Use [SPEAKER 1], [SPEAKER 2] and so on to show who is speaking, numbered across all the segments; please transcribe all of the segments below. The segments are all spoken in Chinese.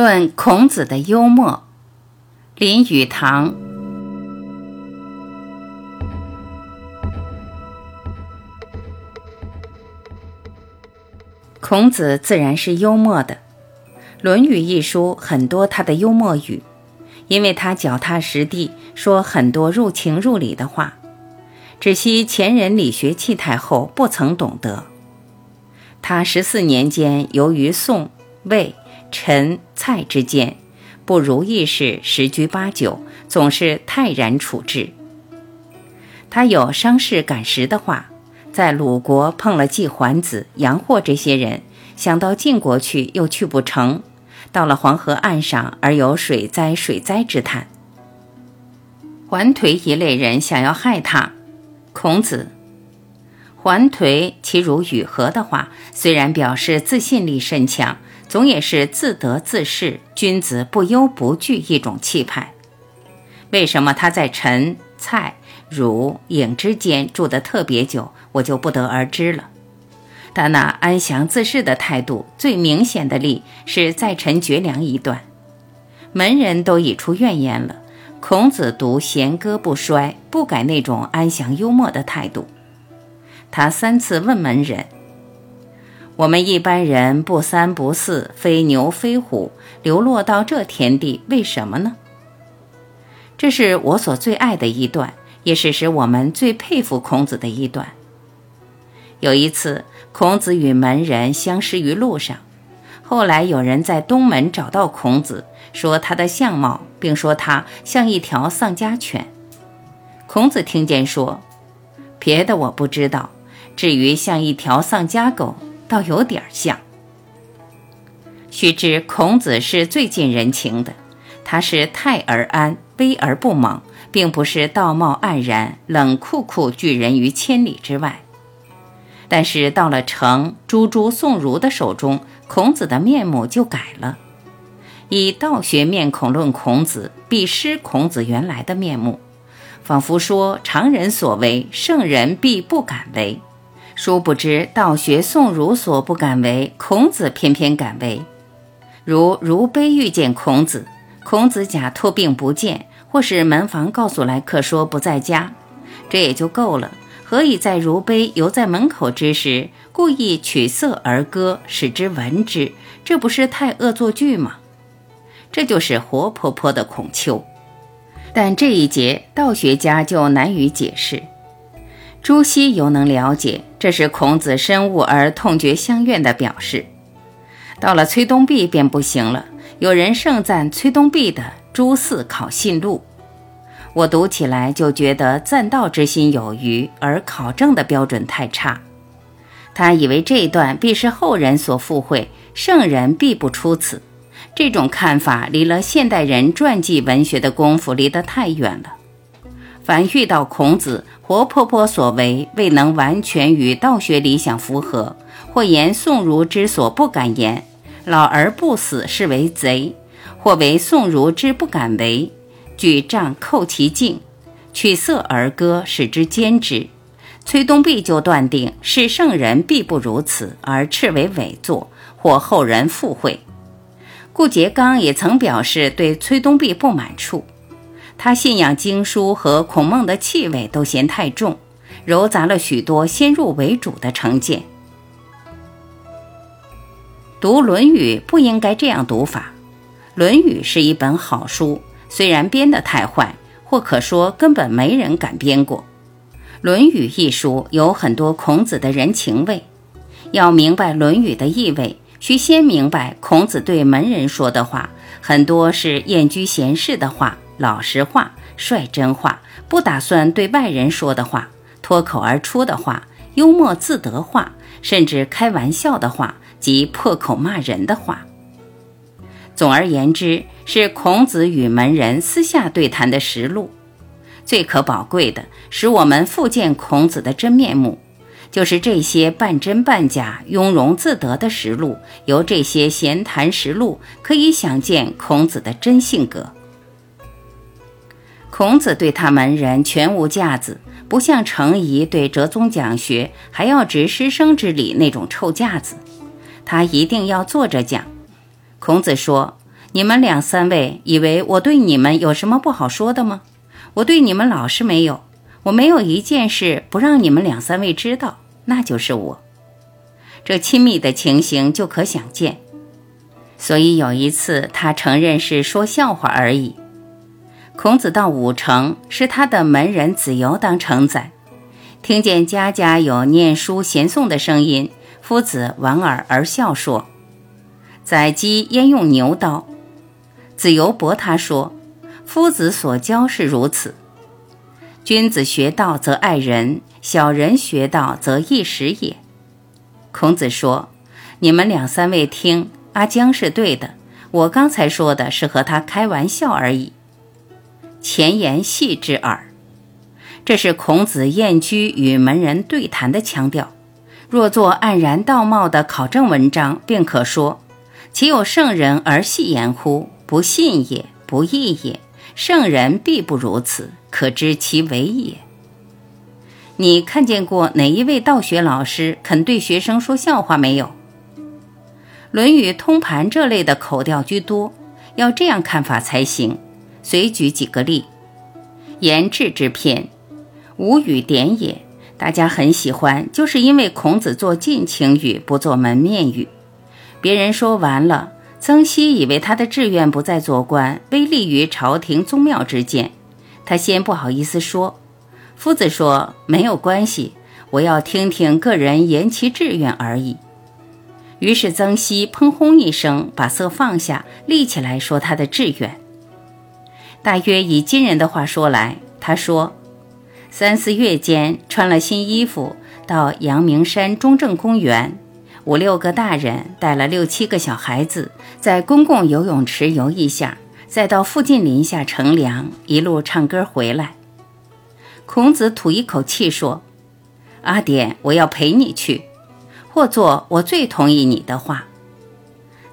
[SPEAKER 1] 论孔子的幽默，林语堂。孔子自然是幽默的，《论语》一书很多他的幽默语，因为他脚踏实地，说很多入情入理的话，只惜前人理学气太后不曾懂得。他十四年间，由于宋、魏。陈、蔡之间不如意事十居八九，总是泰然处置。他有伤势赶时的话，在鲁国碰了季桓子、杨霍这些人，想到晋国去又去不成，到了黄河岸上而有水灾水灾之叹。桓颓一类人想要害他，孔子。桓颓其如与和的话，虽然表示自信力甚强。总也是自得自适，君子不忧不惧一种气派。为什么他在陈、蔡、汝、颍之间住得特别久，我就不得而知了。他那安详自适的态度，最明显的例是在陈绝粮一段，门人都已出怨言了。孔子读弦歌不衰，不改那种安详幽默的态度。他三次问门人。我们一般人不三不四，非牛非虎，流落到这田地，为什么呢？这是我所最爱的一段，也是使我们最佩服孔子的一段。有一次，孔子与门人相识于路上，后来有人在东门找到孔子，说他的相貌，并说他像一条丧家犬。孔子听见说：“别的我不知道，至于像一条丧家狗。”倒有点像。须知孔子是最近人情的，他是泰而安，威而不猛，并不是道貌岸然、冷酷酷拒人于千里之外。但是到了成朱朱宋儒的手中，孔子的面目就改了。以道学面孔论孔子，必失孔子原来的面目，仿佛说常人所为，圣人必不敢为。殊不知，道学宋儒所不敢为，孔子偏偏敢为。如如碑遇见孔子，孔子假托病不见，或是门房告诉来客说不在家，这也就够了。何以在如碑犹在门口之时，故意取色而歌，使之闻之？这不是太恶作剧吗？这就是活泼泼的孔丘。但这一节道学家就难于解释。朱熹犹能了解，这是孔子深恶而痛绝相怨的表示。到了崔东壁便不行了。有人盛赞崔东壁的《朱四考信录》，我读起来就觉得赞道之心有余，而考证的标准太差。他以为这一段必是后人所附会，圣人必不出此。这种看法离了现代人传记文学的功夫离得太远了。凡遇到孔子活泼泼所为未能完全与道学理想符合，或言宋儒之所不敢言，老而不死是为贼；或为宋儒之不敢为，举杖扣其颈，取色而歌，使之兼之。崔东壁就断定是圣人必不如此，而斥为伪作，或后人附会。顾颉刚也曾表示对崔东壁不满处。他信仰经书和孔孟的气味都嫌太重，糅杂了许多先入为主的成见。读《论语》不应该这样读法，《论语》是一本好书，虽然编得太坏，或可说根本没人敢编过。《论语》一书有很多孔子的人情味，要明白《论语》的意味，需先明白孔子对门人说的话，很多是厌居闲适的话。老实话、率真话，不打算对外人说的话，脱口而出的话，幽默自得话，甚至开玩笑的话及破口骂人的话。总而言之，是孔子与门人私下对谈的实录。最可宝贵的，使我们复见孔子的真面目，就是这些半真半假、雍容自得的实录。由这些闲谈实录，可以想见孔子的真性格。孔子对他门人全无架子，不像程颐对哲宗讲学还要执师生之礼那种臭架子。他一定要坐着讲。孔子说：“你们两三位以为我对你们有什么不好说的吗？我对你们老是没有，我没有一件事不让你们两三位知道，那就是我。这亲密的情形就可想见。所以有一次，他承认是说笑话而已。孔子到武城，是他的门人子由当承载，听见家家有念书咸诵的声音，夫子莞尔而笑说：“宰鸡焉用牛刀？”子由驳他说：“夫子所教是如此。君子学道则爱人，小人学道则易时也。”孔子说：“你们两三位听。”阿江是对的，我刚才说的是和他开玩笑而已。前言戏之耳，这是孔子宴居与门人对谈的腔调。若作黯然道貌的考证文章，便可说：岂有圣人而戏言乎？不信也，不义也。圣人必不如此，可知其为也。你看见过哪一位道学老师肯对学生说笑话没有？《论语》通盘这类的口调居多，要这样看法才行。随举几个例：言志之篇，无语点也，大家很喜欢，就是因为孔子做近情语，不做门面语。别人说完了，曾皙以为他的志愿不在做官，微利于朝廷宗庙之见，他先不好意思说。夫子说没有关系，我要听听个人言其志愿而已。于是曾皙砰轰一声，把色放下，立起来说他的志愿。大约以今人的话说来，他说：三四月间穿了新衣服，到阳明山中正公园，五六个大人带了六七个小孩子，在公共游泳池游一下，再到附近林下乘凉，一路唱歌回来。孔子吐一口气说：“阿典，我要陪你去。”或作我最同意你的话，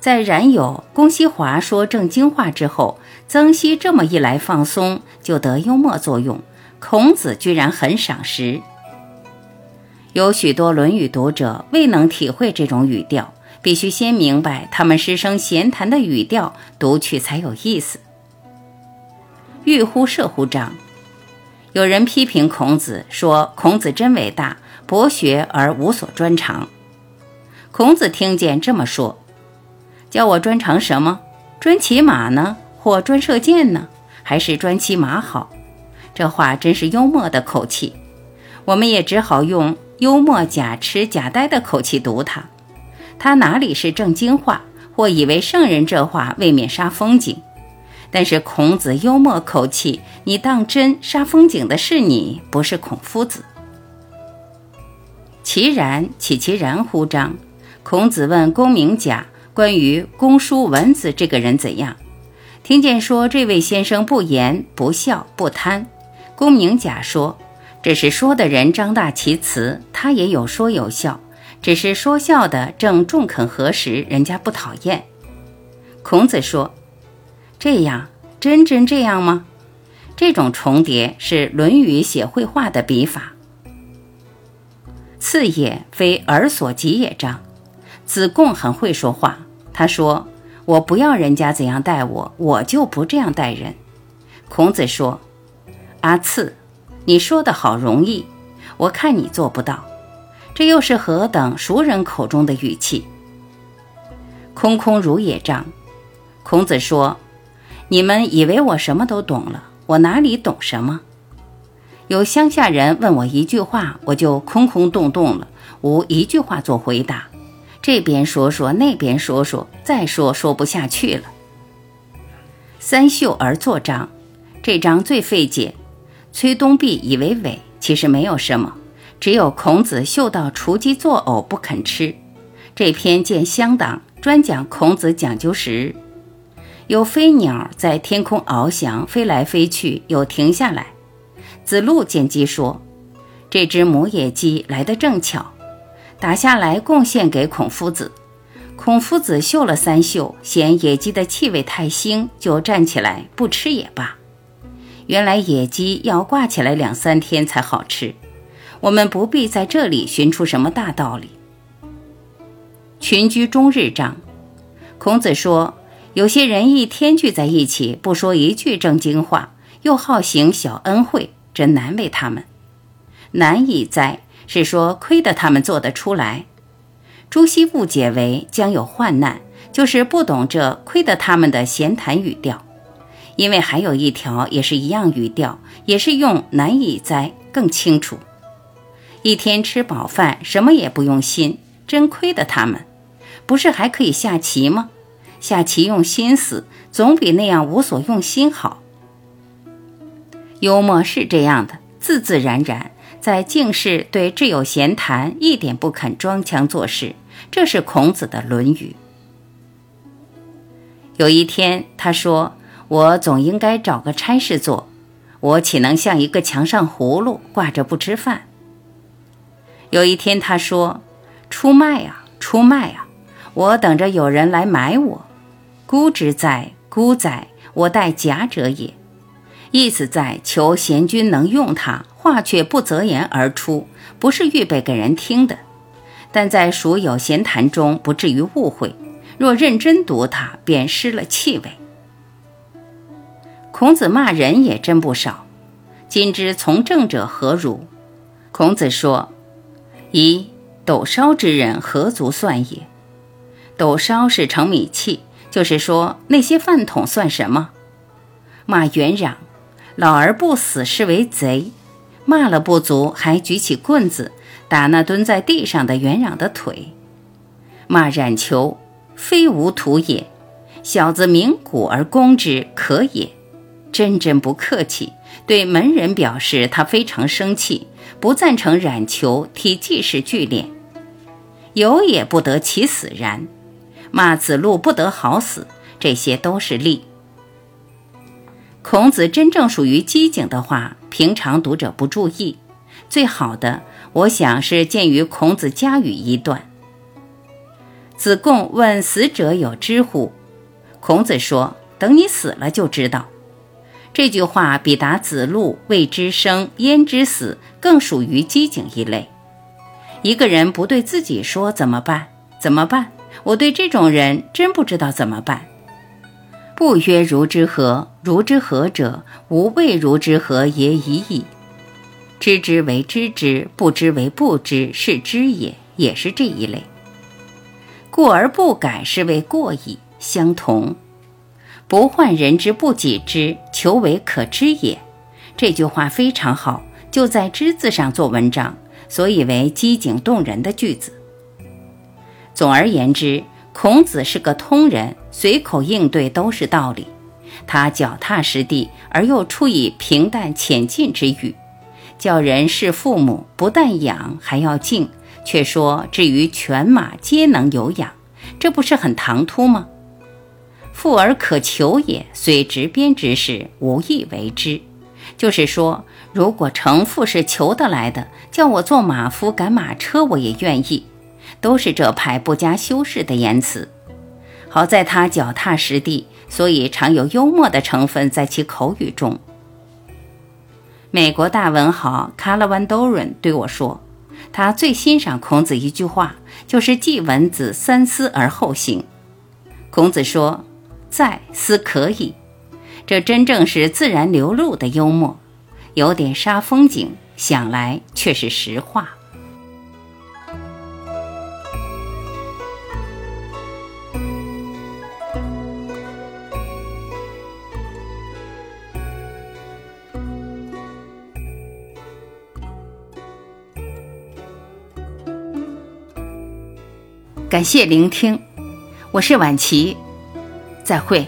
[SPEAKER 1] 在冉有、公西华说正经话之后，曾皙这么一来放松，就得幽默作用。孔子居然很赏识。有许多《论语》读者未能体会这种语调，必须先明白他们师生闲谈的语调，读去才有意思。欲乎射乎张，有人批评孔子说：“孔子真伟大，博学而无所专长。”孔子听见这么说，叫我专长什么？专骑马呢，或专射箭呢，还是专骑马好？这话真是幽默的口气。我们也只好用幽默假痴假呆的口气读他。他哪里是正经话？或以为圣人这话未免杀风景。但是孔子幽默口气，你当真杀风景的是你，不是孔夫子。其然，岂其然乎？章。孔子问公明贾关于公叔文子这个人怎样？听见说这位先生不言不笑不贪。公明贾说：“这是说的人张大其词，他也有说有笑，只是说笑的正中肯合时，人家不讨厌。”孔子说：“这样真真这样吗？这种重叠是《论语》写绘画的笔法。次也非尔所及也，章。”子贡很会说话，他说：“我不要人家怎样待我，我就不这样待人。”孔子说：“阿次，你说的好容易，我看你做不到。这又是何等熟人口中的语气？”空空如也，章。孔子说：“你们以为我什么都懂了，我哪里懂什么？有乡下人问我一句话，我就空空洞洞了，无一句话做回答。”这边说说，那边说说，再说说不下去了。三秀而作章，这章最费解。崔东壁以为伪，其实没有什么，只有孔子嗅到雏鸡作呕不肯吃。这篇见乡党，专讲孔子讲究时，有飞鸟在天空翱翔，飞来飞去，又停下来。子路见鸡说：“这只母野鸡来得正巧。”打下来贡献给孔夫子，孔夫子嗅了三嗅，嫌野鸡的气味太腥，就站起来不吃也罢。原来野鸡要挂起来两三天才好吃。我们不必在这里寻出什么大道理。群居终日章，孔子说：“有些人一天聚在一起，不说一句正经话，又好行小恩惠，真难为他们。难以哉，是说亏得他们做得出来。朱熹误解为将有患难，就是不懂这亏得他们的闲谈语调。因为还有一条也是一样语调，也是用难以哉更清楚。一天吃饱饭，什么也不用心，真亏得他们。不是还可以下棋吗？下棋用心思，总比那样无所用心好。幽默是这样的，自自然然，在静室对挚友闲谈，一点不肯装腔作势。这是孔子的《论语》。有一天，他说。我总应该找个差事做，我岂能像一个墙上葫芦挂着不吃饭？有一天他说：“出卖啊，出卖啊！我等着有人来买我。孤之在，孤在，我待假者也。”意思在求贤君能用他，话却不择言而出，不是预备给人听的。但在熟有闲谈中不至于误会，若认真读它，便失了气味。孔子骂人也真不少，今之从政者何如？孔子说：“一斗烧之人何足算也？斗烧是盛米器，就是说那些饭桶算什么？骂元壤，老而不死是为贼。骂了不足，还举起棍子打那蹲在地上的元壤的腿。骂冉求，非吾徒也。小子鸣鼓而攻之，可也。”真真不客气，对门人表示他非常生气，不赞成冉求替季氏聚敛。有也不得其死然，骂子路不得好死，这些都是例。孔子真正属于机警的话，平常读者不注意。最好的，我想是见于孔子家语一段。子贡问死者有知乎？孔子说：“等你死了就知道。”这句话比答子路未知生焉知死更属于机警一类。一个人不对自己说怎么办？怎么办？我对这种人真不知道怎么办。不曰如之何？如之何者？吾未如之何也已矣。知之为知之，不知为不知，是知也，也是这一类。过而不改，是谓过矣，相同。不患人之不己知，求为可知也。这句话非常好，就在“知”字上做文章，所以为机警动人的句子。总而言之，孔子是个通人，随口应对都是道理。他脚踏实地，而又出以平淡浅近之语，叫人视父母不但养还要敬，却说至于犬马皆能有养，这不是很唐突吗？富而可求也，虽执鞭之事，无益为之。就是说，如果成父是求得来的，叫我做马夫赶马车，我也愿意。都是这派不加修饰的言辞。好在他脚踏实地，所以常有幽默的成分在其口语中。美国大文豪卡拉万多伦对我说，他最欣赏孔子一句话，就是“记文子三思而后行”。孔子说。再思可以，这真正是自然流露的幽默，有点煞风景，想来却是实话。感谢聆听，我是晚琪。再会。